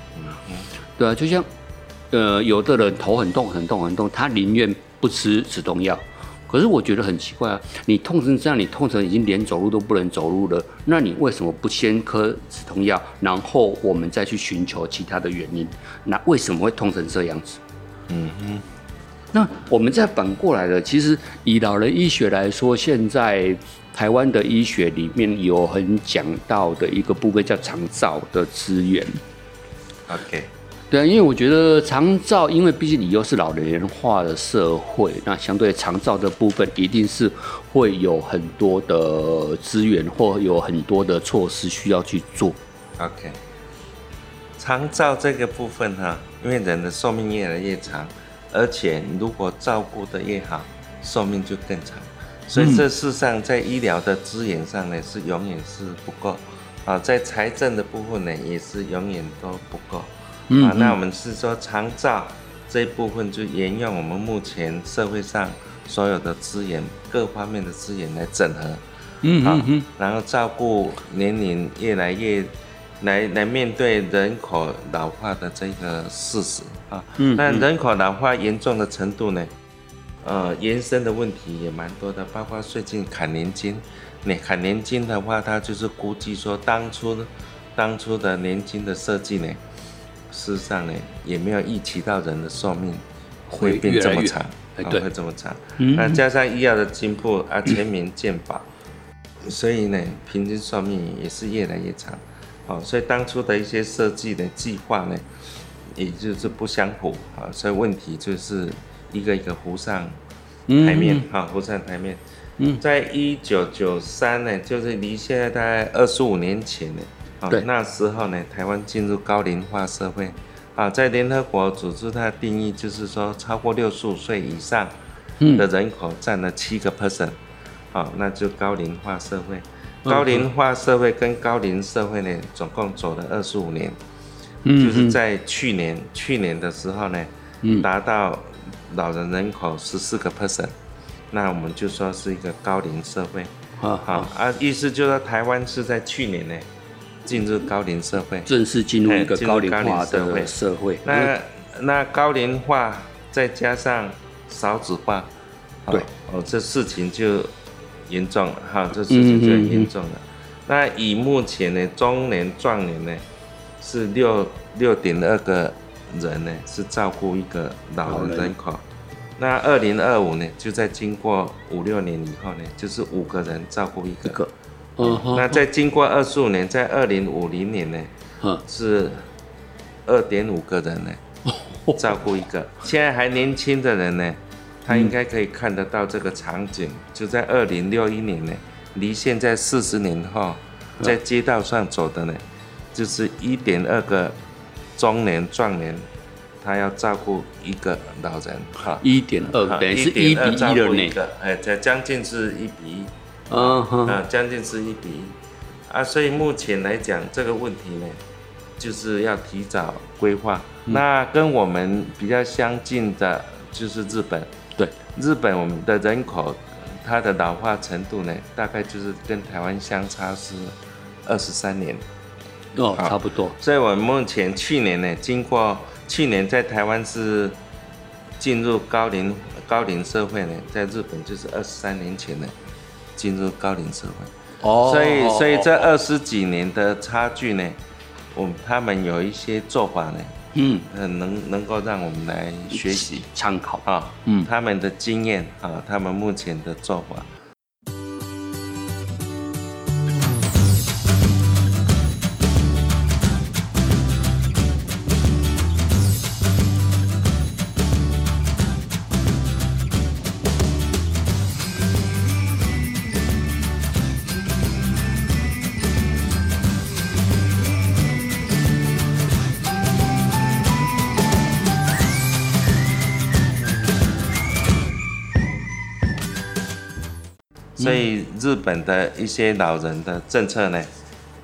对啊，就像呃，有的人头很痛很痛很痛，他宁愿不吃止痛药。可是我觉得很奇怪啊，你痛成这样，你痛成已经连走路都不能走路了，那你为什么不先喝止痛药，然后我们再去寻求其他的原因？那为什么会痛成这样子？嗯哼，那我们再反过来了，其实以老人医学来说，现在台湾的医学里面有很讲到的一个部分叫长照的资源。，OK，对啊，因为我觉得长照，因为毕竟你又是老年化的社会，那相对长照的部分一定是会有很多的资源或有很多的措施需要去做。OK，长照这个部分哈，因为人的寿命越来越长，而且如果照顾的越好，寿命就更长。所以这事实上在医疗的资源上呢，是永远是不够啊，在财政的部分呢，也是永远都不够。嗯啊，那我们是说长照这一部分就沿用我们目前社会上所有的资源，各方面的资源来整合。啊嗯嗯嗯，然后照顾年龄越来越来来面对人口老化的这个事实啊。嗯那人口老化严重的程度呢，呃，延伸的问题也蛮多的，包括最近砍年金。你砍年金的话，它就是估计说当初当初的年金的设计呢，事实上呢也没有预期到人的寿命会会变这么长，啊会这么长。嗯那加上医药的进步啊，全民健保，所以呢，平均寿命也是越来越长。哦，所以当初的一些设计的计划呢，也就是不相符啊，所以问题就是一个一个浮上台面哈、浮上台面。嗯。在一九九三呢，就是离现在大概二十五年前呢，啊、对。那时候呢，台湾进入高龄化社会，啊，在联合国组织它的定义就是说，超过六十五岁以上嗯。的人口占了七个 percent，啊，那就高龄化社会。嗯高龄化社会跟高龄社会呢，总共走了二十五年，嗯就是在去年去年的时候呢，嗯。达到老人人口十四个 percent，那我们就说是一个高龄社会。好啊，意思就是说台湾是在去年呢进入高龄社会。正式进入一个高龄化的社会。那那高龄化再加上少子化，对哦，哦，这事情就严重了哈，这事情就很严重了。那以目前呢，中年壮年呢是六六点二个人呢是照顾一个老老人人人口。那二零二五呢，就在经过五六年以后呢，就是五个人照顾一个。一个，嗯，那在经过二十五年，在二零五零年呢，嗯是二点五个人呢，[LAUGHS] 照顾一个。现在还年轻的人呢，他应该可以看得到这个场景，就在二零六一年呢，离现在四十年后，在街道上走的呢，就是一点二个中年壮年，他要照顾一个老人哈。一点二，哈等于是一比一照的呢。顾一个，哎，这将近是一比一。啊，将近是一比一啊，所以目前来讲这个问题呢，就是要提早规划。那跟我们比较相近的就是日本，对，日本我们的人口它的老化程度呢，大概就是跟台湾相差是二十三年。哦，差不多。所以我们目前去年呢，经过去年在台湾是进入高龄高龄社会呢，在日本就是二十三年前呢进入高龄社会。哦所以，所以这哦二十几年的差距呢，我们他们有一些做法呢，嗯，很能能够让我们来学习参考。啊，嗯他们的经验啊，他们目前的做法。日本的一些老人的政策呢，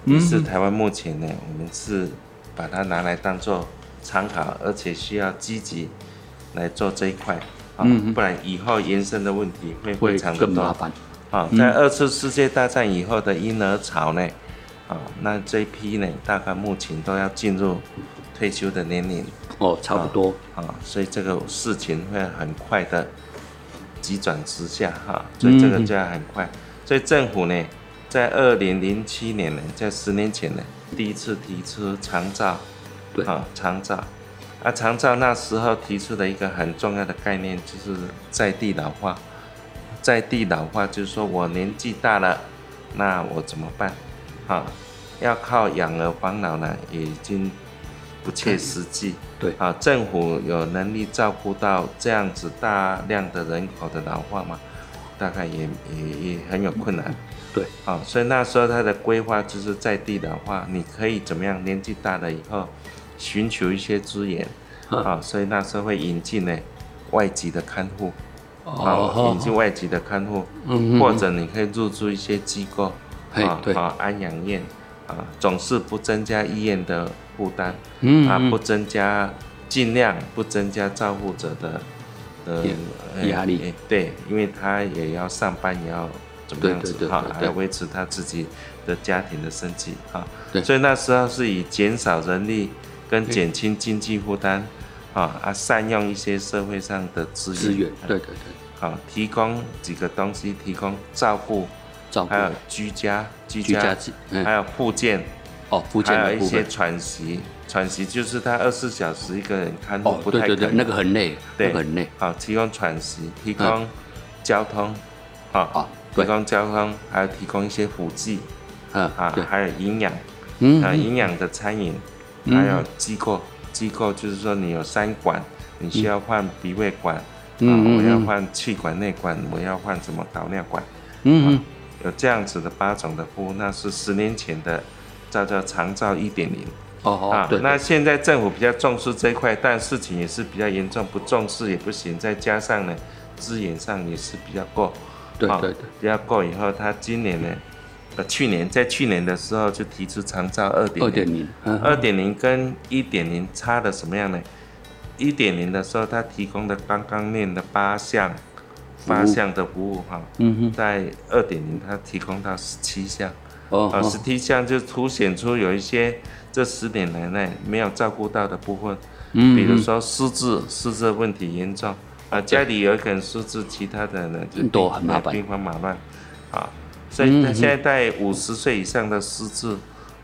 也是台湾目前呢，我们是把它拿来当做参考，而且需要积极来做这一块啊，不然以后延伸的问题会非常的多。啊，在二次世界大战以后的婴儿潮呢，啊，那这批呢，大概目前都要进入退休的年龄。哦，差不多。啊，所以这个事情会很快的急转直下哈，所以这个就要很快。所以政府呢，在二零零七年呢，在十年前呢，第一次提出长照。对。啊，长照。啊，长照那时候提出的一个很重要的概念，就是在地老化。在地老化就是说我年纪大了，那我怎么办？啊，要靠养儿防老呢，已经不切实际。对，啊，政府有能力照顾到这样子大量的人口的老化吗？大概也也也很有困难。对，啊，所以那时候他的规划就是在地的话，你可以怎么样？年纪大了以后，寻求一些资源，啊，所以那时候会引进呢外籍的看护。啊，引进外籍的看护，或者你可以入住一些机构，啊，啊，安养院，啊，总是不增加医院的负担，啊，不增加，尽量不增加照护者的的压力，对，因为他也要上班，也要怎么样子，哈，还要维持他自己的家庭的生计，啊，所以那时候是以减少人力跟减轻经济负担。啊啊！善用一些社会上的资源，资源，对对对，好，提供几个东西，提供照顾，照顾，还有居家，居家，还有附件，哦，附件还有一些喘息，喘息就是他二十四小时一个人看护，不太可能，那个很累，对，很累。好，提供喘息，提供交通，好，提供交通，还有提供一些辅剂，嗯啊，还有营养，嗯，啊，营养的餐饮，还有机构。机构就是说，你有三管，你需要换鼻胃管，啊，我要换气管内管，我要换什么导尿管，嗯嗯，有这样子的八种的服务，那是十年前的叫做长照一点零，哦哦，啊，那现在政府比较重视这一块，但事情也是比较严重，不重视也不行，再加上呢，资源上也是比较够，对对对，比较够以后，他今年呢。呃去年在去年的时候就提出长照二点零，二点零，二点零跟一点零差的什么样呢？一点零的时候，他提供的刚刚念的八项八项的服务哈，嗯在二点零他提供到十七项，哦，十七项就凸显出有一些这十年来内没有照顾到的部分，嗯，比如说失智，失智问题严重，啊，家里有一个人失智，其他的呢就多很麻烦，兵荒马乱，啊。所以他现在在五十岁以上的失智，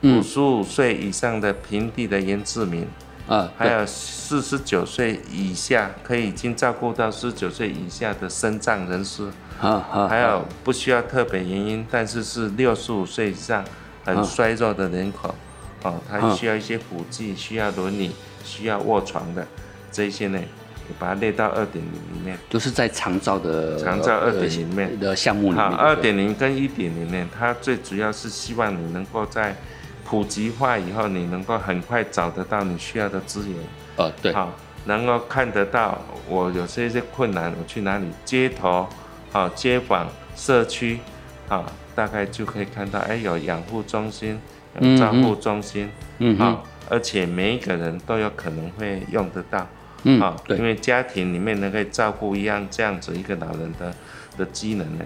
五十五岁以上的平地的原住民，啊，还有四十九岁以下可以已经照顾到四十九岁以下的身障人士，啊还有不需要特别原因，但是是六十五岁以上很衰弱的人口，哦，它需要一些辅剂，需要轮椅，需要卧床的这些呢。把它列到二点零里面，都是在长照的长照二点零里面的项目里面。好，二点零跟一点零呢，它最主要是希望你能够在普及化以后，你能够很快找得到你需要的资源。呃，对。好，能够看得到我有些些困难，我去哪里？街头，好，街坊、社区，好，大概就可以看到，哎，有养护中心，有照护中心，嗯，好，而且每一个人都有可能会用得到。嗯，啊，因为家庭里面能够照顾一样这样子一个老人的的机能呢，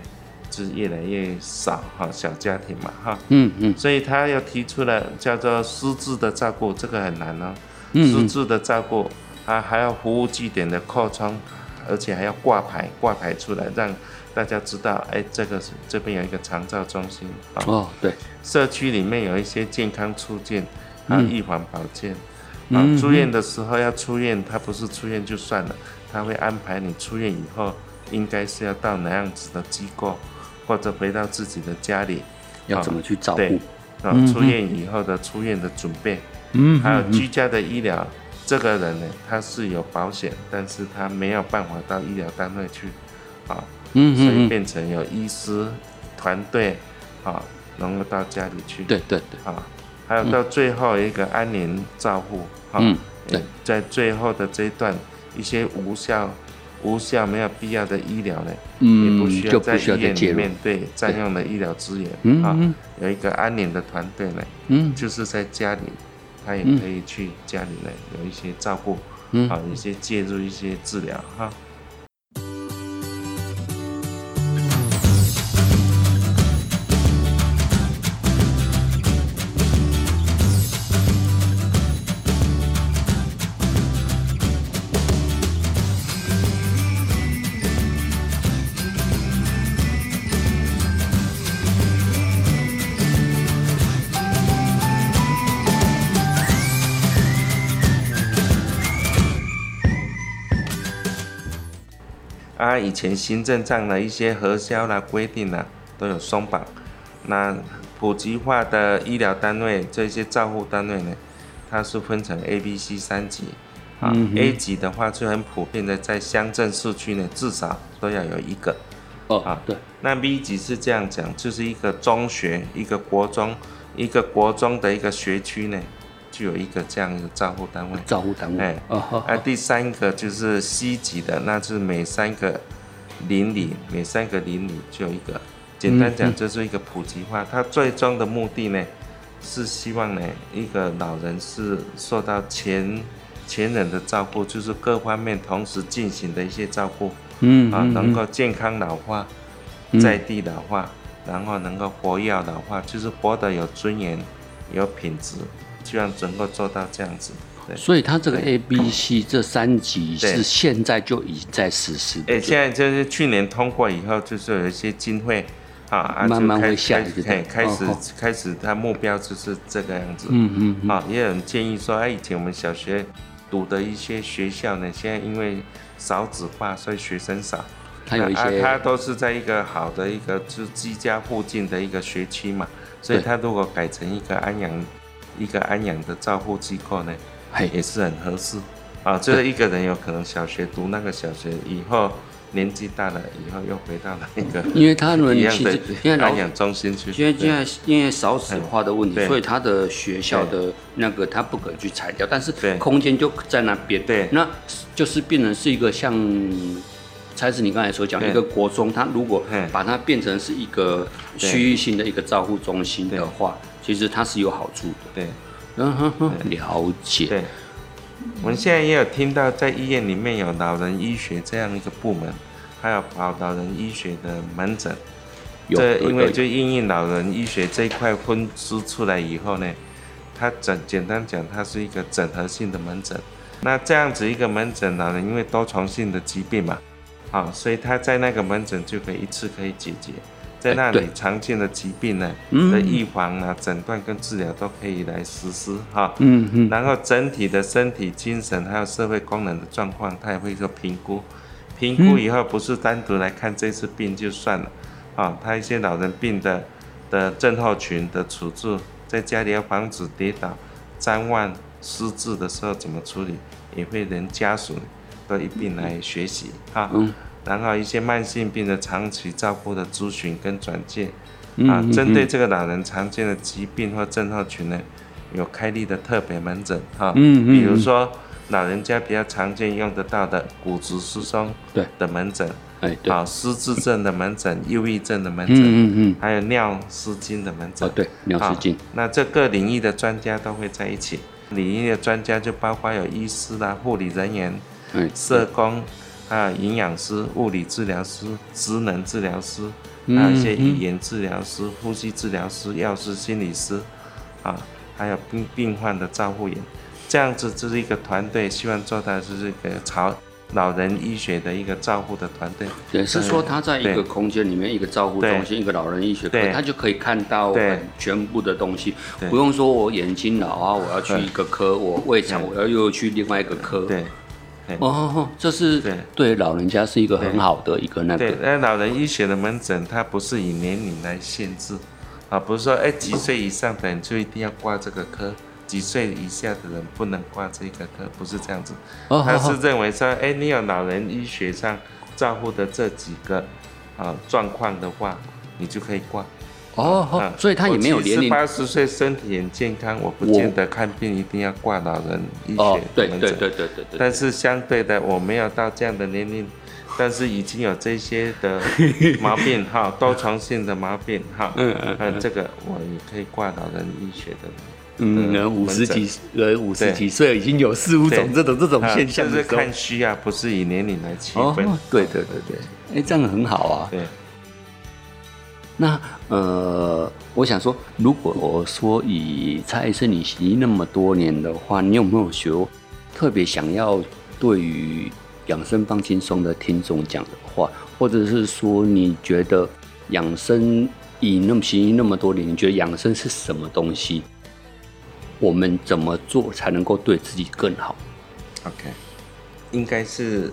是越来越少哈，小家庭嘛哈，嗯嗯，所以他又提出了叫做失智的照顾，这个很难哦，失智的照顾，啊还要服务据点的扩充，而且还要挂牌挂牌出来，让大家知道，哎，这个是这边有一个长照中心哦，对，社区里面有一些健康促进，还有，预防保健。啊，住院的时候要出院，他不是出院就算了，他会安排你出院以后，应该是要到哪样子的机构，或者回到自己的家里，要怎么去照顾？对，啊，出院以后的出院的准备，嗯，还有居家的医疗，这个人呢，他是有保险，但是他没有办法到医疗单位去，啊，嗯。所以变成有医师团队，啊，能够到家里去，对对对，啊。还有到最后一个安宁照护，嗯，对，在最后的这一段，一些无效无效、没有必要的医疗呢，嗯也不需要就不在医院里面对占用了医疗资源啊嗯。嗯，有一个安宁的团队呢，嗯。就是在家里，他也可以去家里呢有一些照顾，嗯。啊，有一些介入一些治疗哈。啊，以前行政上的一些核销啦、规定啦，都有松绑。那普及化的医疗单位，这些照护单位呢，它是分成 A、B、C 三级。啊、嗯 a 级的话就很普遍的，在乡镇市区呢，至少都要有一个。哦啊对，那 B 级是这样讲，就是一个中学、一个国中、一个国中的一个学区呢，就有一个这样一个照护单位。照护单位哎，哦好啊，第三个就是 C 级的，那就是每三个邻里，每三个邻里就有一个。简单嗯讲，就是一个普及化。它最终的目的呢，是希望呢，一个老人是受到前前人的照顾，就是各方面同时进行的一些照顾啊，嗯啊能够健康老化，嗯在地老化，然后能够活跃老化，就是活得有尊严、有品质，希望能够做到这样子。对。所以它这个 A、B、C 这三级是现在就已在实施的。哎、现在就是去年通过以后，就是有一些经费啊啊，慢慢开会下来开始、开始，它目标就是这个样子。嗯嗯嗯，啊，也有人建议说，哎，以前我们小学读的一些学校呢，现在因为少子化，所以学生少。他有一些它都是在一个好的一个就是居家附近的一个学区嘛，所以对它如果改成一个安养一个安养的照护机构呢，嘿。也是很合适。啊。就是一个人有可能小学读那个小学以后年纪大了以后又回到了一个 [LAUGHS] 因为他们其一样的实因为老安养中心去。现在现对。在因为少子化的问题，所以他的学校的那个他不可能去拆掉，但是空间就在那边。对。那就是变成是一个像，才是你刚才所讲一个国中，他如果嗯把它变成是一个对。区域性的一个照护中心的话，其实它是有好处的。对嗯哼哼，了解。对，我们现在也有听到在医院里面有老人医学这样一个部门，还有老老人医学的门诊。有这因为就因应老人医学这一块分支出来以后呢，它整简单讲，它是一个整合性的门诊。那这样子一个门诊，老人因为多重性的疾病嘛，啊，所以他在那个门诊就可以一次可以解决，在那里常见的疾病呢嗯。的预防啊、诊断跟治疗都可以来实施哈。嗯嗯，然后整体的身体、精神还有社会功能的状况，他也会做评估。评估以后不是单独来看这次病就算了，啊，他一些老人病的的症候群的处置，在家里要防止跌倒、张望、失智的时候怎么处理，也会连家属都一并来学习哈。嗯然后一些慢性病的长期照顾的咨询跟转介，嗯啊，嗯针对嗯。这个老人常见的疾病或症候群呢，有开立的特别门诊哈。嗯嗯比如嗯说老人家比较常见用得到的骨质疏松对。的门诊，哎对，啊，失智症的门诊、[LAUGHS] 忧郁症的门嗯诊，嗯嗯，还有尿失禁的门诊。哦对，尿失禁。啊，那这各领域的专家都会在一起。领域的专家就包括有医师啦、护理人员、哎社工，还有营养师、物理治疗师、职能治疗师，嗯还有一些语嗯言治疗师、呼吸治疗师、药师、心理师，啊，还有病病患的照护员，这样子这是一个团队，希望做到是这个朝老人医学的一个照护的团队。也是说他在一个空间里面，一个照护中心，一个老人医学科，对他就可以看到全部的东西，不用说我眼睛老啊，我要去一个科，我胃肠对我要又去另外一个科。对，对哦这是对对老人家是一个很好的一个那个对，那老人医学的门诊，它不是以年龄来限制，啊，不是说哎几岁以上的人就一定要挂这个科，几岁以下的人不能挂这个科，不是这样子。哦他是哦认为说，哎，你有老人医学上照顾的这几个啊状况的话，你就可以挂。哦所以他也没有年龄。八十岁身体很健康，我不见得看病一定要挂老人医学哦，对对对对对对，但是相对的，我没有到这样的年龄但是已经有这些的毛病哈，[LAUGHS] 多重性的毛病哈，嗯嗯呃，这个我也可以挂老人医学的。嗯，人五十几人五十几岁已经有四五种这种这种啊现象就是看需要，不是以年龄来区分。哦，对对对对，哎，这样很好啊。对，那呃，我想说，如果我说以蔡医生你行医那么多年的话，你有没有学特别想要对于养生放轻松的听众讲的话，或者是说你觉得养生以那么行医那么多年，你觉得养生是什么东西？我们怎么做才能够对自己更好？OK，应该是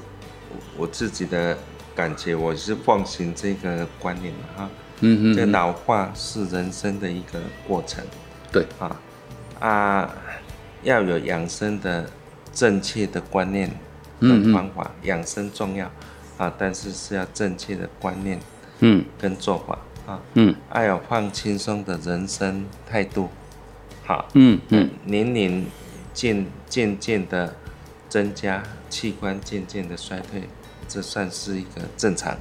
我自己的感觉，我是奉行这个观念的哈。嗯嗯这个老化是人生的一个过程。对，啊啊，要有养生的正确的观念跟方法，养生重要啊，但是是要正确的观念嗯。跟做法啊，嗯。还有放轻松的人生态度，好，嗯嗯，年龄渐渐渐的增加，器官渐渐的衰退，这算是一个正常，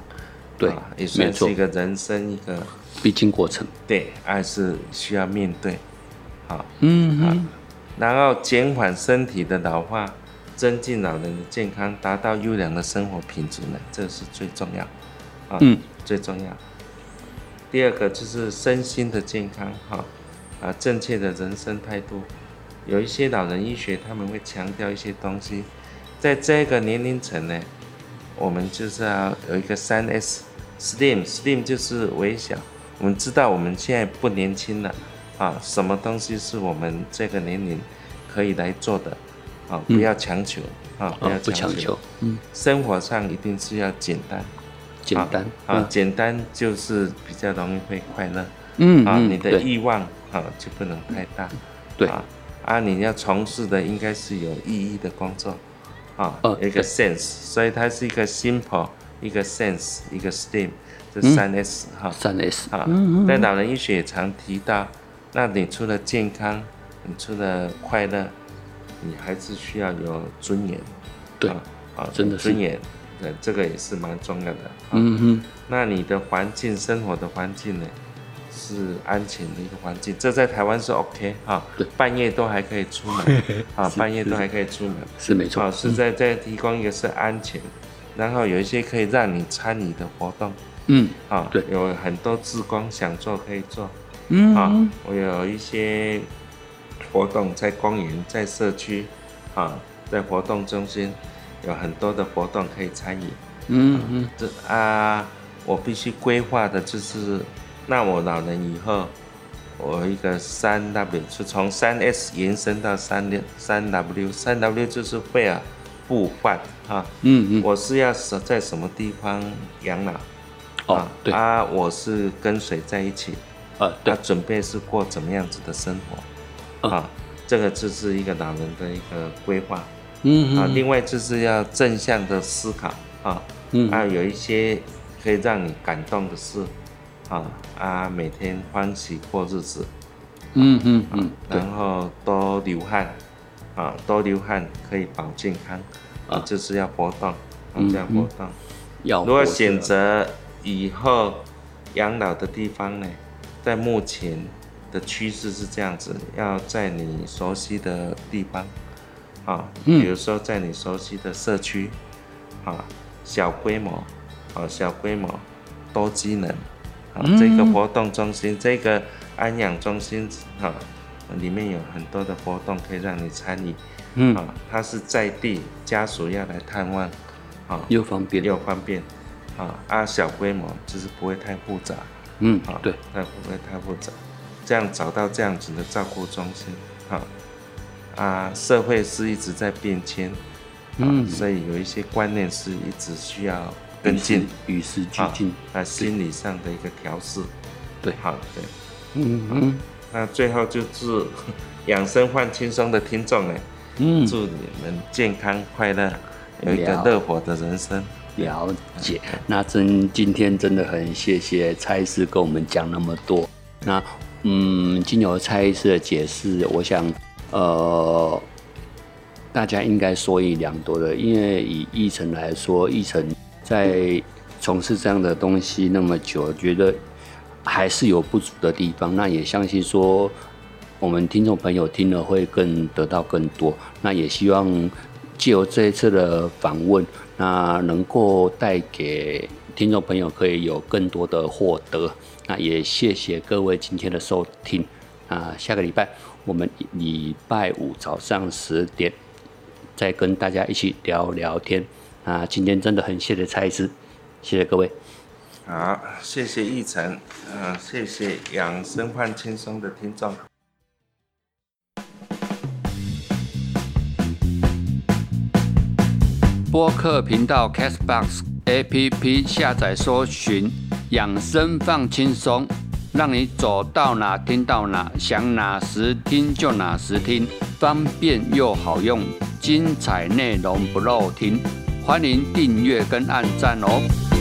对啊也算是一个人生一个必经过程。对，还是需要面对，好，嗯嗯然后减缓身体的老化，增进老人的健康，达到优良的生活品质呢，这是最重要，啊，嗯。最重要。第二个就是身心的健康，哈，啊，正确的人生态度。有一些老人医学他们会强调一些东西，在这个年龄层呢，我们就是要有一个三 S，Slim，Slim 就是微小。我们知道我们现在不年轻了，啊，什么东西是我们这个年龄可以来做的，啊，不要强求，啊，不要强求，嗯，生活上一定是要简单，简单啊，简单就是比较容易会快乐。啊，你的欲望啊就不能太大。对啊，啊，你要从事的应该是有意义的工作，啊，一个 sense，所以它是一个 simple，一个 sense，一个 STEAM，这嗯。三 S 哈。三 S，啊，在老人医学也常提到，那你除了健康，你除了快乐，你还是需要有尊严。对啊，啊真的是。尊严，对，这个也是蛮重要的。啊。嗯哼，那你的环境，生活的环境呢，是安全的一个环境，这在台湾是 OK 哈、对。半夜都还可以出门啊，[LAUGHS] 半夜都还可以出门，是没错。啊，，是在在提供一个是安全，然后有一些可以让你参与的活动。嗯啊，对。有很多志工想做可以做。嗯。啊，我有一些活动在公园，在社区啊，在活动中心有很多的活动可以参与。嗯嗯。这啊，我必须规划的就是，那我老人以后，我一个三 W 是从三 S 延伸到三六三 W，三 W 就是会啊不换啊，嗯嗯，我是要是在什么地方养老？哦啊，对，啊，我是跟谁在一起，啊对。他，准备是过怎么样子的生活？嗯啊，这个就是一个老人的一个规划。啊，嗯啊另外就是要正向的思考啊。嗯啊，有一些可以让你感动的事，啊啊，每天欢喜过日子，嗯嗯嗯，然后多流汗，啊，多流汗可以保健康，啊，就是要活动，啊，嗯这样活动。要如果选择以后养老的地方呢，在目前的趋势是这样子，要在你熟悉的地方，啊，嗯。比如说在你熟悉的社区，啊，小规模，啊，小规模，多机能，啊，嗯这个活动中心，这个安养中心，啊，里面有很多的活动可以让你参与，嗯。啊，它是在地家属要来探望，啊，又方便，又方便，啊啊小规模就是不会太复杂，嗯啊，对，那不会太复杂，这样找到这样子的照顾中心，啊啊社会是一直在变迁，啊嗯。所以有一些观念是一直需要跟进，与时俱啊进，啊心理上的一个调试，对。好对，嗯嗯那最后就祝 [LAUGHS] 养生换轻松的听众呢，嗯，祝你们健康快乐，有一个了乐活的人生。了解。那真今天真的很谢谢蔡医师跟我们讲那么多。那嗯，经由蔡医师的解释，我想呃，大家应该受益良多的。因为以议程来说，议程在从事这样的东西那么久，觉得还是有不足的地方。那也相信说，我们听众朋友听了会更得到更多。那也希望借由这一次的访问，那能够带给听众朋友可以有更多的获得。那也谢谢各位今天的收听。啊，下个礼拜我们礼拜五早上十点再跟大家一起聊聊天。啊，今天真的很谢谢蔡医师，谢谢各位。好，谢谢奕晨，嗯，谢谢养生换轻松的听众。播客频道 Castbox APP 下载搜寻养生放轻松，让你走到哪听到哪，想哪时听就哪时听，方便又好用，精彩内容不漏听。欢迎订阅跟按赞哦。